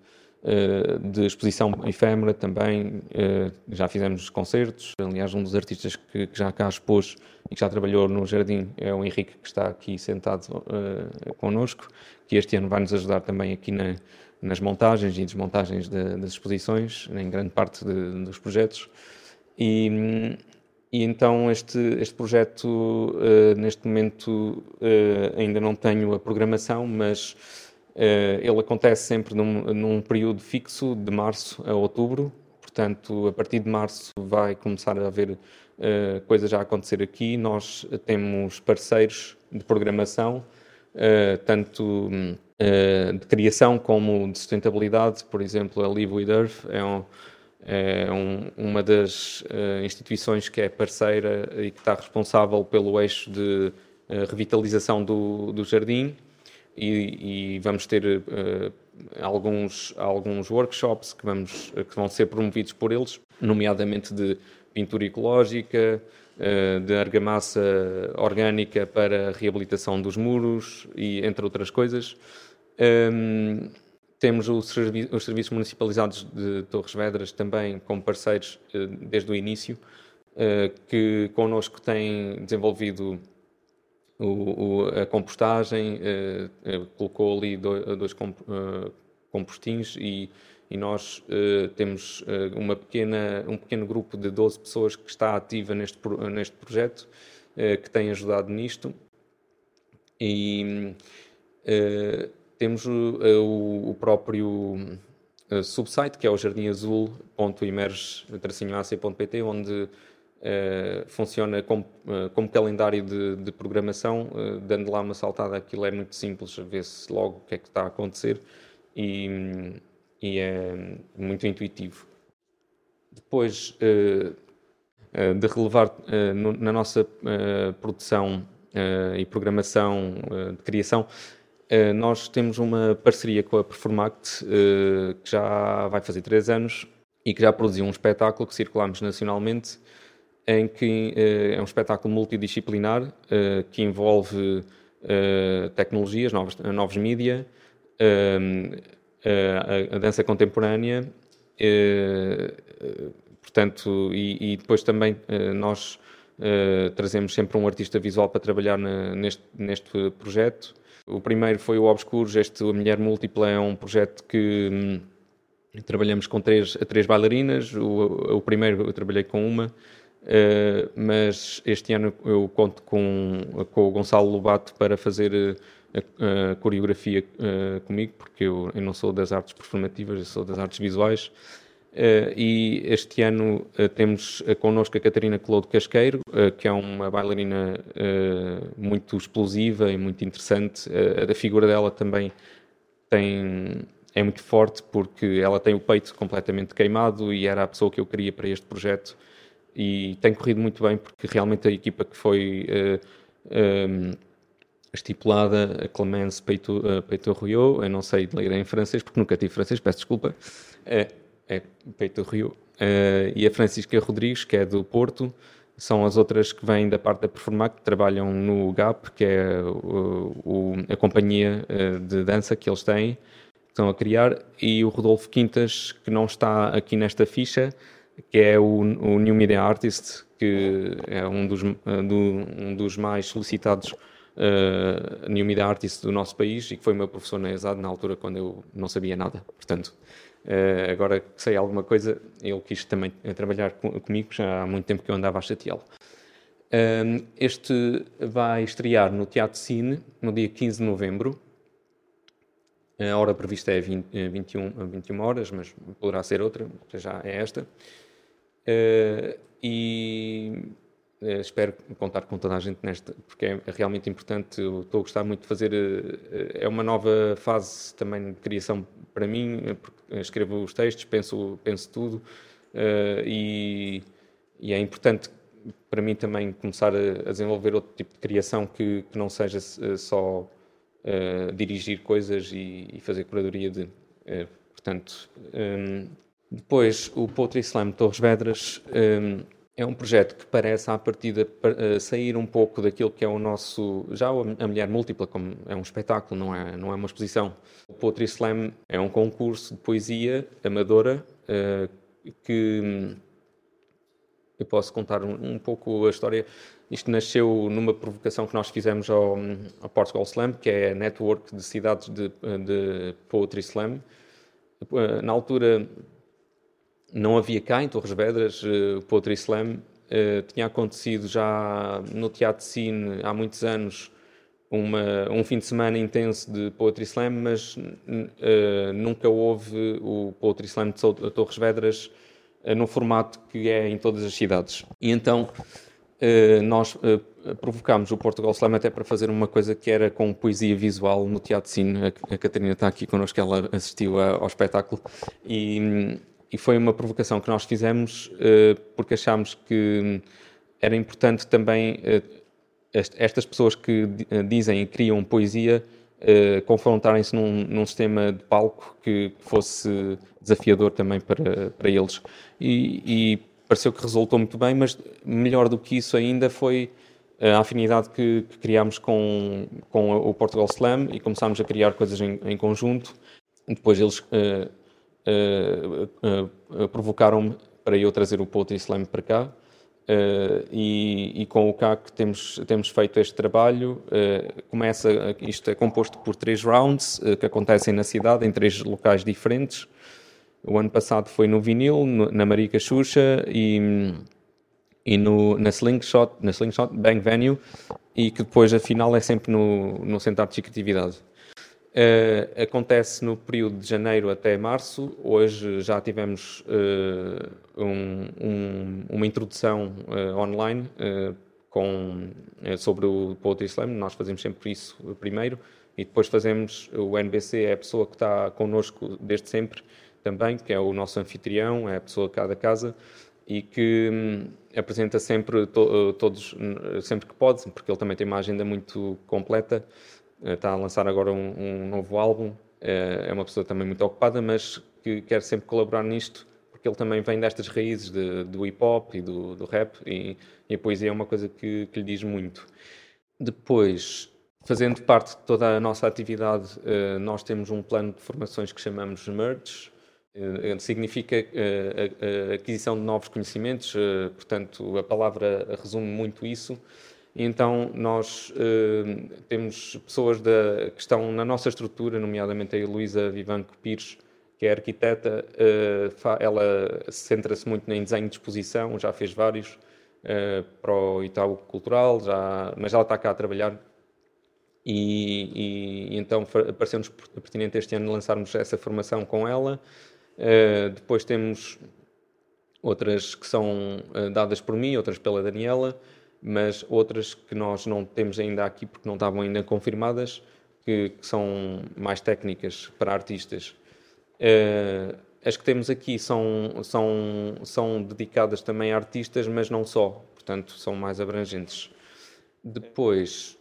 de exposição efêmera também, eh, já fizemos concertos, aliás um dos artistas que, já cá expôs e que já trabalhou no Jardim é o Henrique que está aqui sentado uh, connosco, que este ano vai nos ajudar também aqui na, nas montagens e desmontagens de, das exposições, em grande parte de, dos projetos. E, e então este, este projeto, uh, neste momento, uh, ainda não tenho a programação, mas eh, ele acontece sempre num, num, período fixo, de março a outubro, portanto, a partir de março vai começar a haver uh, coisas a acontecer aqui. Nós temos parceiros de programação, uh, tanto uh, de criação como de sustentabilidade, por exemplo, a Live with Earth é, um, é um, uma das instituições que é parceira e que está responsável pelo eixo de revitalização do, do jardim e, e vamos ter uh, alguns, alguns workshops que, vamos, que vão ser promovidos por eles, nomeadamente de pintura ecológica, uh, de argamassa orgânica para reabilitação dos muros e entre outras coisas. Um, temos servi os serviços municipalizados de Torres Vedras também como parceiros uh, desde o início, que connosco têm desenvolvido o, o, a compostagem, uh, colocou ali dois comp, uh, compostins e, e nós temos uma pequena, um pequeno grupo de 12 pessoas que está ativa neste, neste projeto, que tem ajudado nisto. E temos o, o próprio subsite, que é o jardimazul.emerge-ac.pt, onde Uh, funciona como, uh, como calendário de, de programação, uh, dando lá uma saltada, aquilo é muito simples, vê-se logo o que é que está a acontecer e, e é muito intuitivo. Depois de relevar no, na nossa produção e programação de criação, nós temos uma parceria com a Performact que já vai fazer três anos e que já produziu um espetáculo que circulamos nacionalmente em que uh, é um espetáculo multidisciplinar uh, que envolve uh, tecnologias, novos, novos mídia, a, a, dança contemporânea, portanto, e, e, depois também nós trazemos sempre um artista visual para trabalhar na, neste, neste projeto. O primeiro foi o Obscuros, este A Mulher Múltipla é um projeto que trabalhamos com três, três bailarinas. O, o primeiro eu trabalhei com uma, uh, mas este ano eu conto com, com o Gonçalo Lobato para fazer a, a coreografia uh, comigo, porque eu, eu, não sou das artes performativas, eu sou das artes visuais. Uh, e este ano temos connosco a Catarina Clodo Casqueiro, que é uma bailarina muito explosiva e muito interessante. a figura dela também tem, é muito forte porque ela tem o peito completamente queimado e era a pessoa que eu queria para este projeto. E tem corrido muito bem porque realmente a equipa que foi um, estipulada, a Clemence Peito, Peito Rio, eu não sei ler em francês porque nunca tive francês, peço desculpa é Peito Rio, uh, e a Francisca Rodrigues, que é do Porto, são as outras que vêm da parte da Performac, que trabalham no GAP, que é o, a companhia de dança que eles têm, que estão a criar, e o Rodolfo Quintas, que não está aqui nesta ficha, que é o, o New Media Artist, que é um dos, uh, do, um dos mais solicitados uh, New Media Artist do nosso país e que foi meu professor na ESAD na altura quando eu não sabia nada. Portanto, Uh, agora que sei alguma coisa, ele quis também trabalhar com, comigo, já há muito tempo que eu andava a chateá-lo. Uh, este vai estrear no Teatro Cine no dia 15 de novembro. A hora prevista é 20, 21, 21 horas, mas poderá ser outra, já é esta. Uh, e eh, espero contar com toda a gente nesta, porque é realmente importante. Eu estou a gostar muito de fazer. Eh, é uma nova fase também de criação para mim, escrevo os textos, penso, penso tudo, e, e é importante para mim também começar a, a desenvolver outro tipo de criação que, que não seja só uh, dirigir coisas e, e, fazer curadoria de. Uh, portanto, um, depois o Poetry Slam Torres Vedras. Um, é um projeto que parece, à partida, eh, sair um pouco daquilo que é o nosso. Já a Mulher Múltipla, como é um espetáculo, não é, não é uma exposição. O Poetry Slam é um concurso de poesia amadora uh, que. Hum, eu posso contar um, um, pouco a história. Isto nasceu numa provocação que nós fizemos ao, ao Portugal Slam, que é a network de cidades de, de Poetry Slam. Eh, na altura não havia cá em Torres Vedras uh, o Poetry Slam. Uh, tinha acontecido já no Teatro Cine há muitos anos uma, um fim de semana intenso de Poetry Slam, mas uh, nunca houve o Poetry Slam de Torres Vedras no formato que é em todas as cidades. E então nós provocámos o Portugal Slam até para fazer uma coisa que era com poesia visual no Teatro Cine. A, a Catarina está aqui connosco, ela assistiu ao espetáculo. E e foi uma provocação que nós fizemos uh, porque achámos que era importante também uh, estas pessoas que uh, dizem e criam poesia confrontarem-se num, num, sistema de palco que fosse desafiador também para, para eles. E, e, pareceu que resultou muito bem, mas melhor do que isso ainda foi a afinidade que, que criámos com, com o Portugal Slam e começámos a criar coisas em, em conjunto. Depois eles uh, uh, provocaram-me para eu trazer o Poetry Slam para cá. Uh, e, e, com o CAC temos, temos feito este trabalho. Uh, começa, isto é composto por três rounds uh, que acontecem na cidade, em três locais diferentes. O ano passado foi no Vinil, no, na Marica Xuxa e, e no, na Slingshot, na Slingshot Bang Venue, e que depois a final é sempre no, no Centro de Criatividade. Uh, acontece no período de janeiro até março. Hoje já tivemos uh, um, um, uma introdução uh, online com, sobre o Poetry Slam. Nós fazemos sempre isso primeiro e depois fazemos o NBC, é a pessoa que está connosco desde sempre também, que é o nosso anfitrião, é a pessoa cá da casa e que um, apresenta sempre to, todos, sempre que pode, porque ele também tem uma agenda muito completa está a lançar agora um, um novo álbum. É, é uma pessoa também muito ocupada, mas que quer sempre colaborar nisto, porque ele também vem destas raízes de, do hip hop e do, do rap, e, e, a poesia é uma coisa que, que lhe diz muito. Depois, fazendo parte de toda a nossa atividade, eh, nós temos um plano de formações que chamamos Merge. Eh, significa eh, a aquisição de novos conhecimentos, portanto, a palavra resume muito isso. Então, nós uh, temos pessoas da, que estão na nossa estrutura, nomeadamente a Luísa Vivanco Pires, que é arquiteta, ela centra-se muito em desenho de exposição, já fez vários para o Itaú Cultural, já, mas ela está cá a trabalhar e, e então pareceu-nos pertinente este ano lançarmos essa formação com ela. Depois temos outras que são dadas por mim, outras pela Daniela, mas outras que nós não temos ainda aqui porque não estavam ainda confirmadas, que, que são mais técnicas para artistas. Uh, as que temos aqui são, são, são dedicadas também a artistas, mas não só, portanto, são mais abrangentes. Depois,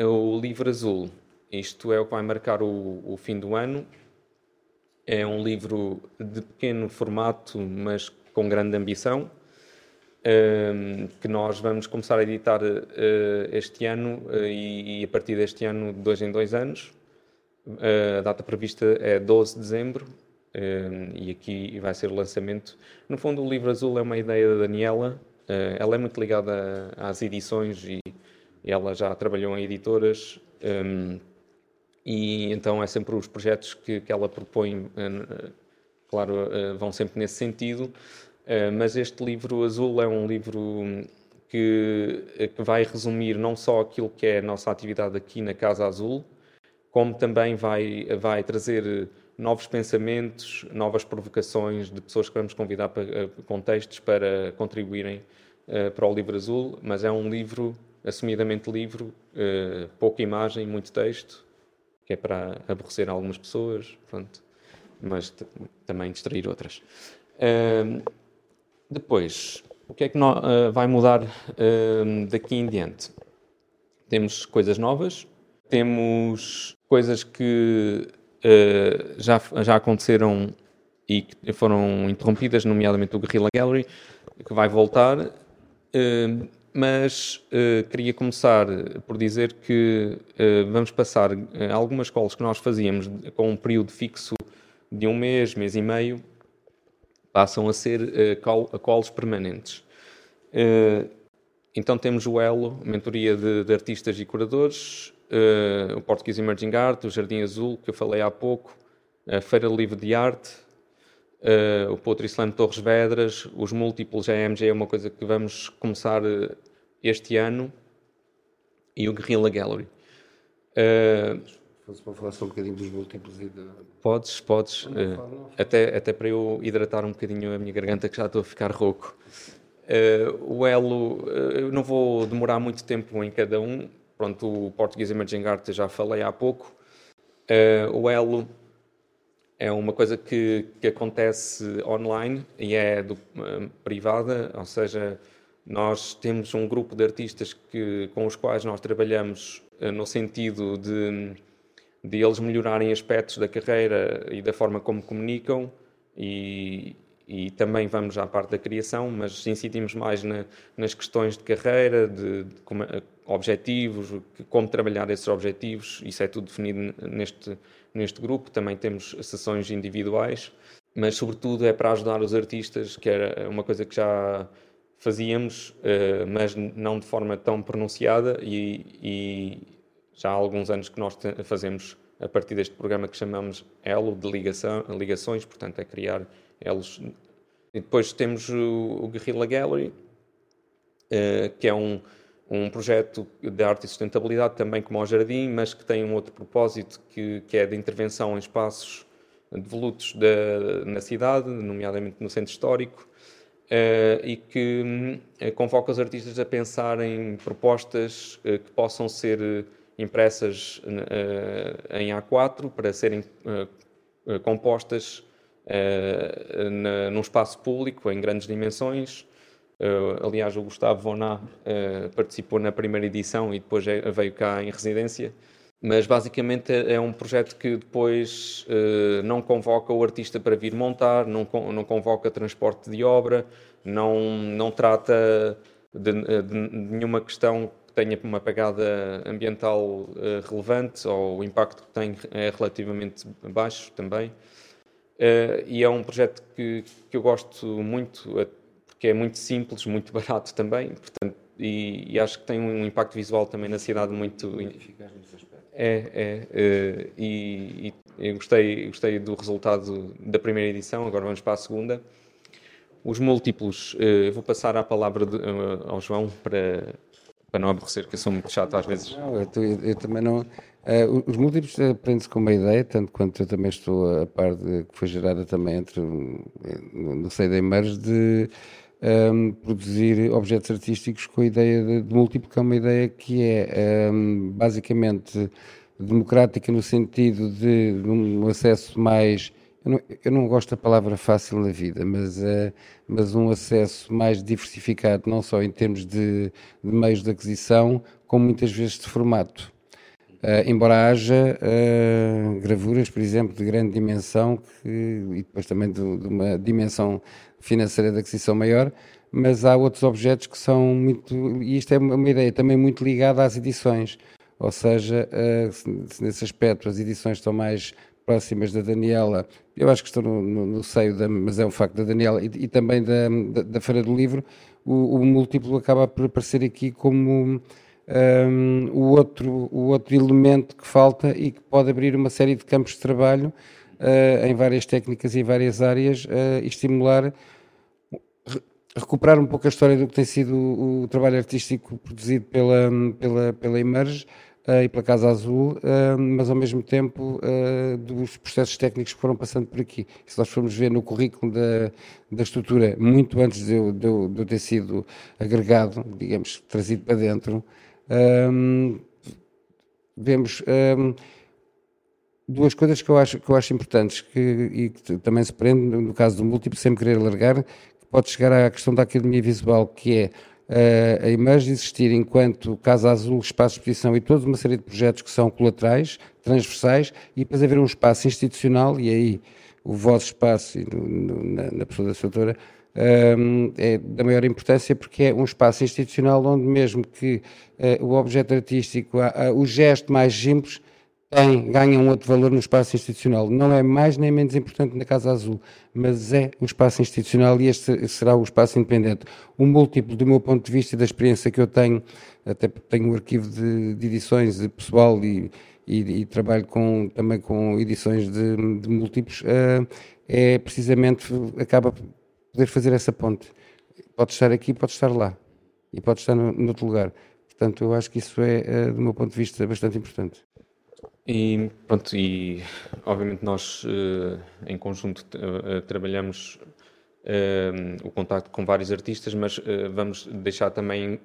o livro azul. Isto é o que vai marcar o, o fim do ano. É um livro de pequeno formato, mas com grande ambição, que nós vamos começar a editar uh, este ano uh, e, a partir deste ano, de dois em dois anos. Uh, a data prevista é 12 de dezembro e aqui vai ser o lançamento. No fundo, o livro azul é uma ideia da Daniela. ela é muito ligada às edições e ela já trabalhou em editoras um, e então é sempre os projetos que, ela propõe, claro, vão sempre nesse sentido. Uh, mas este livro azul é um livro que, que vai resumir não só aquilo que é a nossa atividade aqui na Casa Azul, como também vai, vai trazer novos pensamentos, novas provocações de pessoas que vamos convidar para contextos para contribuírem para o livro azul, mas é um livro assumidamente livro, uh, pouca imagem, muito texto, que é para aborrecer algumas pessoas, pronto, mas também distrair outras. Uh, depois, o que é que uh, vai mudar daqui em diante? Temos coisas novas, temos coisas que já, já aconteceram e que foram interrompidas, nomeadamente o Guerrilla Gallery, que vai voltar. Mas queria começar por dizer que vamos passar algumas colas que nós fazíamos com um período fixo de um mês, mês e meio, passam a ser uh, colos permanentes. então temos o ELO, mentoria de, de artistas e curadores, o Portuguese Emerging Art, o Jardim Azul, que eu falei há pouco, a Feira Livre de Arte, Uh, o Poetry Slam Torres Vedras, os múltiplos AMG é uma coisa que vamos começar uh, este ano e o Guerrilla Gallery. Uh, para falar só um bocadinho dos múltiplos e da... Podes, podes. Não, não, não. Até, até para eu hidratar um bocadinho a minha garganta, que já estou a ficar rouco. o Elo, eu não vou demorar muito tempo em cada um. Pronto, o Português Emerging Art já falei há pouco. o Elo é uma coisa que, que acontece online e é do, uh, privada, ou seja, nós temos um grupo de artistas que, com os quais nós trabalhamos uh, no sentido de, de eles melhorarem aspectos da carreira e da forma como comunicam e, e também vamos à parte da criação, mas incidimos mais na, nas questões de carreira, de, de como, eh, objetivos, como trabalhar esses objetivos, isso é tudo definido neste, neste grupo. Também temos sessões individuais, mas sobretudo é para ajudar os artistas, que era uma coisa que já fazíamos, eh, mas não de forma tão pronunciada, e, e já há alguns anos que nós fazemos a partir deste programa que chamamos Elo de ligação, ligações, portanto é criar elos. E depois temos o, o Guerrilla Gallery, uh, que é um, um projeto de arte e sustentabilidade também como o Jardim, mas que tem um outro propósito que, que é de intervenção em espaços devolutos da, na cidade, nomeadamente no centro histórico, uh, e que uh, convoca os artistas a pensar em propostas uh, que possam ser impressas em A4 para serem compostas na, num espaço público em grandes dimensões, aliás, o Gustavo Voná participou na primeira edição e depois é, veio cá em residência. Mas basicamente é, é um projeto que depois não convoca o artista para vir montar, não, não convoca transporte de obra, não, não trata de, de nenhuma questão que tenha uma pegada ambiental relevante ou o impacto que tem é relativamente baixo também. e é um projeto que, que eu gosto muito que é muito simples, muito [LAUGHS] barato também, portanto, e, e, acho que tem um impacto visual também na cidade muito... É, é, uh, e, e, eu gostei, gostei do resultado da primeira edição, agora vamos para a segunda. Os múltiplos, vou passar a palavra de, ao João para, para não aborrecer, que eu sou muito chato às vezes. Não, eu, eu, também não. Uh, os múltiplos aprende-se com uma ideia, tanto quanto eu também estou a par de que foi gerada também entre no seio da Emerge de um, produzir objetos artísticos com a ideia de, de, múltiplo, que é uma ideia que é um, basicamente democrática no sentido de um acesso mais eu não, eu não, gosto da palavra fácil na vida, mas, uh, mas um acesso mais diversificado, não só em termos de, de meios de aquisição, como muitas vezes de formato. Uh, embora haja uh, gravuras, por exemplo, de grande dimensão que, e depois também de, de, uma dimensão financeira de aquisição maior, mas há outros objetos que são muito. E isto é uma ideia também muito ligada às edições. Ou seja, uh, nesse aspecto as edições estão mais próximas da Daniela, eu acho que estou no, no, no seio, da, mas é um facto da Daniela e, e também da, da, da, Feira do Livro, o, o, múltiplo acaba por aparecer aqui como um, o, outro, o outro elemento que falta e que pode abrir uma série de campos de trabalho uh, em várias técnicas e em várias áreas uh, e estimular recuperar um pouco a história do que tem sido o, trabalho artístico produzido pela, pela, pela Emerge e pela Casa Azul, uh, mas ao mesmo tempo uh, dos processos técnicos que foram passando por aqui. Se nós formos ver no currículo da, da estrutura, muito antes de eu, de, eu, de eu ter sido agregado, digamos, trazido para dentro, um, vemos um, duas coisas que eu acho, que eu acho importantes que, e que também se prende, no caso do múltiplo, sem querer alargar, que pode chegar à questão da academia visual, que é a imagem existir enquanto Casa Azul, espaço de exposição e toda uma série de projetos que são colaterais, transversais, e depois haver um espaço institucional, e aí o vosso espaço, na, na, pessoa da sua autora, um, eh, é da maior importância porque é um espaço institucional onde mesmo que uh, o objeto artístico, o gesto mais simples, tem, ganha um outro valor no espaço institucional. Não é mais nem menos importante na Casa Azul, mas é o espaço institucional e este será o espaço independente. O múltiplo, do meu ponto de vista e da experiência que eu tenho, até tenho um arquivo de, de edições de pessoal e, e, e, trabalho com, também com edições de, de múltiplos, uh, é precisamente, acaba por poder fazer essa ponte. Pode estar aqui, pode estar lá e pode estar no, no outro lugar. Portanto, eu acho que isso é, uh, do meu ponto de vista, bastante importante. E pronto, e obviamente nós uh, em conjunto uh, trabalhamos uh, o contacto com vários artistas, mas vamos deixar também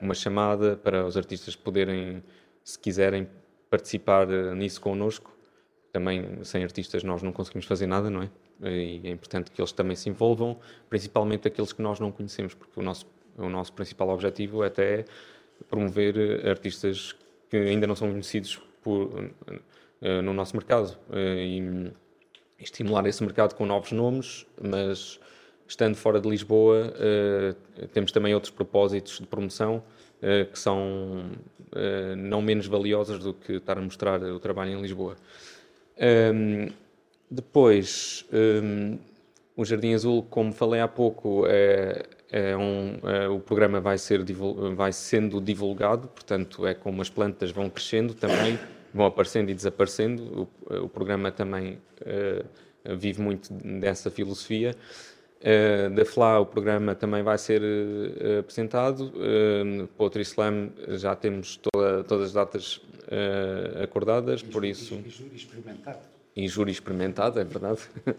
uma chamada para os artistas poderem, se quiserem, participar nisso connosco. Também sem artistas nós não conseguimos fazer nada, não é? E é importante que eles também se envolvam, principalmente aqueles que nós não conhecemos, porque o nosso, o nosso principal objetivo é até promover artistas que ainda não são conhecidos por, eh, no nosso mercado eh, e estimular esse mercado com novos nomes, mas estando fora de Lisboa, eh, temos também outros propósitos de promoção que são não menos valiosos do que estar a mostrar o trabalho em Lisboa. Ehm, depois, ehm, o Jardim Azul, como falei há pouco, é, é um, é, o programa vai, ser, vai sendo divulgado, portanto, é como as plantas vão crescendo também, vão aparecendo e desaparecendo. O, o programa também uh, vive muito dessa filosofia. Uh, da FLA, o programa também vai ser uh, apresentado. Uh, Poetry Slam já temos toda, todas as datas acordadas, e por isso. E júri experimentado. E júri experimentado, é verdade. [LAUGHS]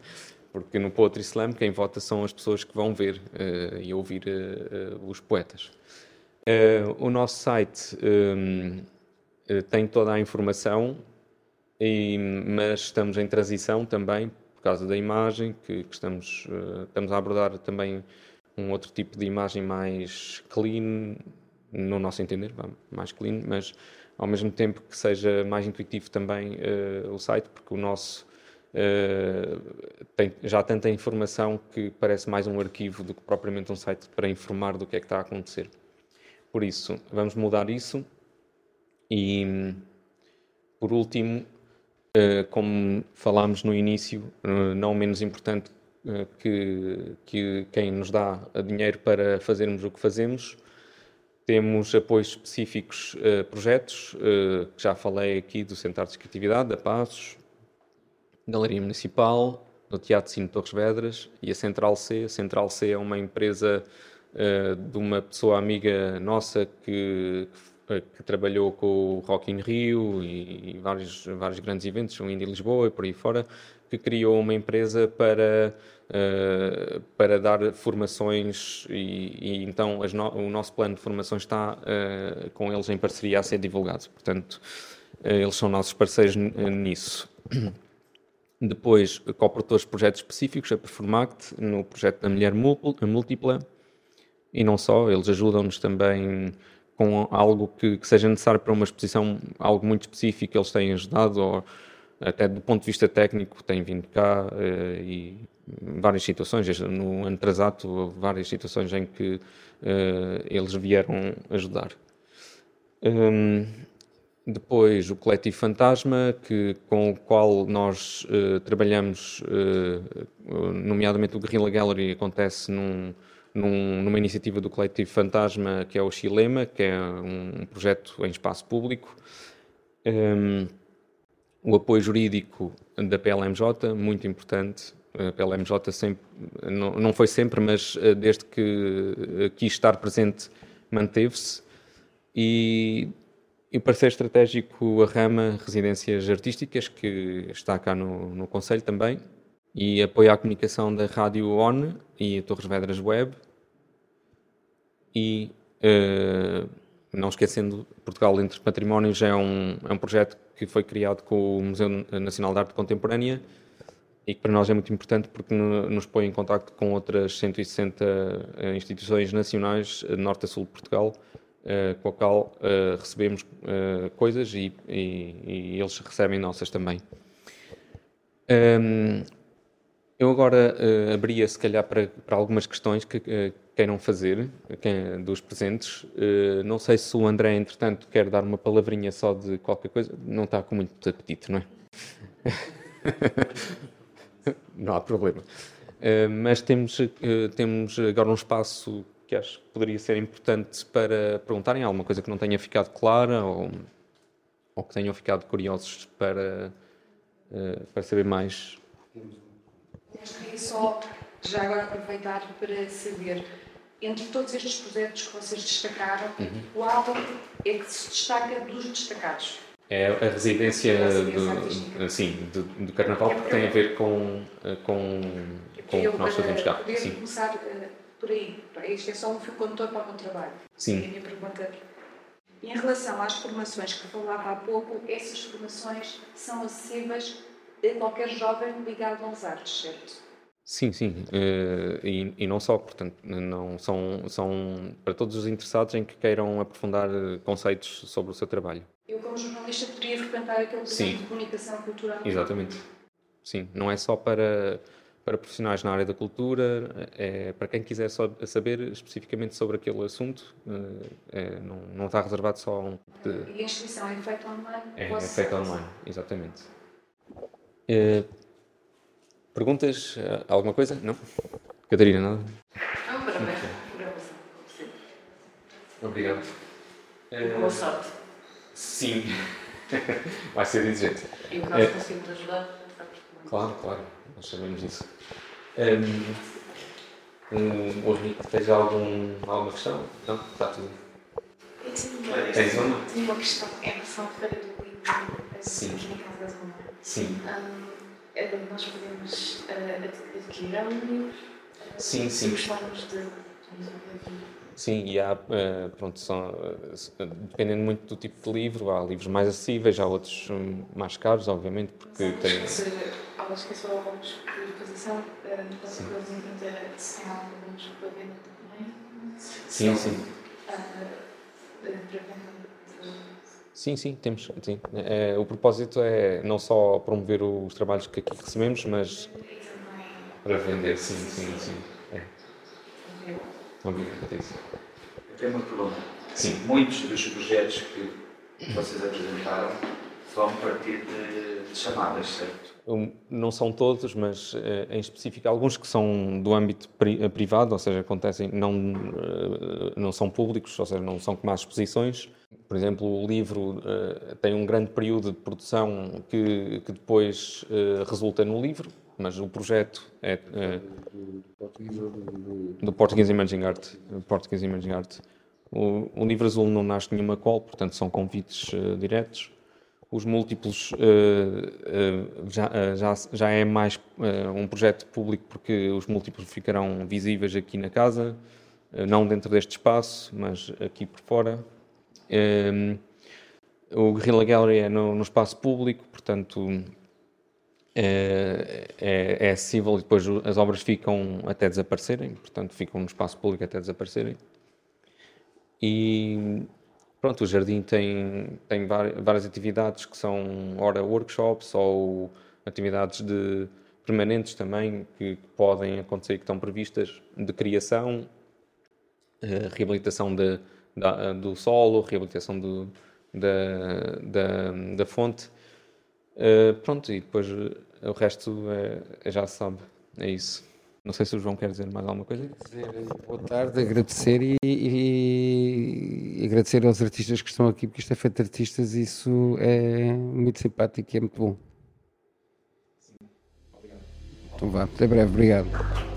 porque no Poetry Slam quem vota são as pessoas que vão ver uh, e ouvir uh, uh, os poetas. o nosso site um, tem toda a informação, e, mas estamos em transição também por causa da imagem, que, que estamos, estamos a abordar também um outro tipo de imagem mais clean, no nosso entender, mais clean, mas ao mesmo tempo que seja mais intuitivo também o site, porque o nosso Uh, tem já tanta informação que parece mais um arquivo do que propriamente um site para informar do que é que está a acontecer. Por isso, vamos mudar isso. E, por último, uh, como falámos no início, uh, não menos importante que, que quem nos dá dinheiro para fazermos o que fazemos, temos apoios específicos a projetos, que já falei aqui do Centro de Criatividade, da Passos, Galeria Municipal, no Teatro Cine Torres Vedras e a Central C. A Central C é uma empresa uh, de uma pessoa amiga nossa que, que, trabalhou com o Rock in Rio e, e vários, vários grandes eventos, o Indy Lisboa e por aí fora, que criou uma empresa para, uh, para dar formações e, e então no, o nosso plano de formação está uh, com eles em parceria a ser divulgado. Portanto, eles são nossos parceiros nisso. Depois, cooperadores de projetos específicos, a Performact, no projeto da Mulher Múltipla, e não só, eles ajudam-nos também com algo que, que, seja necessário para uma exposição, algo muito específico, eles têm ajudado, ou até do ponto de vista técnico, têm vindo cá eh, e várias situações, no houve várias situações em que eh, eles vieram ajudar. Um, depois o Coletivo Fantasma, que, com o qual nós uh, trabalhamos, uh, nomeadamente o Guerrilla Gallery, acontece num, num, numa iniciativa do Coletivo Fantasma, que é o Chilema, que é um projeto em espaço público. Um, ehm, o apoio jurídico da PLMJ, muito importante. A PLMJ sempre, não, não foi sempre, mas uh, desde que quis estar presente, manteve-se. E e o parceiro estratégico a Rama Residências Artísticas, que está cá no, no Conselho também, e apoia a comunicação da Rádio ON e a Torres Vedras Web. E, uh, não esquecendo, Portugal Entre Patrimónios é um, é um projeto que foi criado com o Museu Nacional de Arte Contemporânea e que para nós é muito importante porque nos põe em contato com outras 160 eh, instituições nacionais de norte a sul de Portugal uh, com a qual uh, recebemos uh, coisas e, e, e, eles recebem nossas também. Um, ehm, eu agora uh, abria, se calhar, para, para algumas questões que uh, queiram fazer, quem, dos presentes. Uh, não sei se o André, entretanto, quer dar uma palavrinha só de qualquer coisa. Não está com muito apetite, não é? [LAUGHS] não há problema. mas temos, temos agora um espaço que acho que poderia ser importante para perguntarem alguma coisa que não tenha ficado clara ou, ou que tenham ficado curiosos para, uh, para saber mais. Queria só, já agora, aproveitar para saber, entre todos estes projetos que vocês destacaram, uhum. qual é que se destaca dos destacados? É a residência, do, sim, do, do Carnaval, é porque tem a ver com, eh, com, com o que nós fazemos cá. Sim. começar uh, por aí. Isto é só um fio condutor para o meu trabalho. Sim. É a minha pergunta. Em relação às formações que falava há pouco, essas formações são acessíveis a qualquer jovem ligado às artes, certo? Sim, sim, uh, e, e, não só, portanto, não são, são para todos os interessados em que queiram aprofundar conceitos sobre o seu trabalho. Eu, como jornalista, poderia frequentar aquele centro de comunicação cultural? Exatamente. Sim, não é só para para profissionais na área da cultura, é, para quem quiser saber especificamente sobre aquele assunto, é, é não, não está reservado só a um. De... E a inscrição é feita online? É, é feita online, exatamente. É, perguntas? Alguma coisa? Não? Catarina, nada? Não, parabéns. Obrigado. Boa sorte. Sim. [LAUGHS] Vai ser exigente. E o caso consigo te ajudar? Claro, claro. Nós sabemos disso. Um, um, Henrique, tens algum, alguma questão? Não? Está tudo. Eu tinha, Tens uma? Tinha uma questão em relação à feira do livro Sim. aqui na Casa da Roma. Sim. Um, nós podemos uh, adquirir um livro sim, se sim. gostarmos de. Sim, e há, uh, pronto, são, uh, dependendo muito do tipo de livro, há livros mais acessíveis, há outros um, mais caros, obviamente, porque Sim, tem... Aulas que são alguns de exposição, então podemos entender se há alguns para venda também. Sim, sim. Para venda Sim, sim, temos. Sim. É, o propósito é não só promover os trabalhos que aqui recebemos, mas para vender, sim, sim, sim. É. Obrigado, Patrícia. Eu tenho uma pergunta. Sim. Muitos dos projetos que vocês apresentaram vão partir de, de chamadas, certo? Não são todos, mas eh, em específico alguns que são do âmbito pri privado, ou seja, acontecem, não, não são públicos, ou seja, não são como as exposições. Por exemplo, o livro tem um grande período de produção que, que depois resulta no livro, mas o projeto é do Portuguese Imaging Art. Portuguese Imaging Art. O, o, livro azul não nasce nenhuma call, portanto são convites diretos. Os múltiplos já, já, já é mais um projeto público porque os múltiplos ficarão visíveis aqui na casa, não dentro deste espaço, mas aqui por fora. Um, o Guerrilla Gallery é no, no espaço público, portanto é, é, acessível e depois as obras ficam até desaparecerem, portanto ficam no espaço público até desaparecerem. E pronto, o jardim tem, tem várias atividades que são, ora, workshops ou atividades de permanentes também que, podem acontecer, que estão previstas, de criação, uh, reabilitação de da, do solo, reabilitação do, da, da, da fonte. Uh, pronto, e depois o resto é, é, já se sabe, é isso. Não sei se o João quer dizer mais alguma coisa. Dizer, boa tarde, agradecer e, e, e, agradecer aos artistas que estão aqui, porque isto é feito de artistas e isso é muito simpático e é muito bom. Sim. Obrigado. Então vá, até breve, obrigado.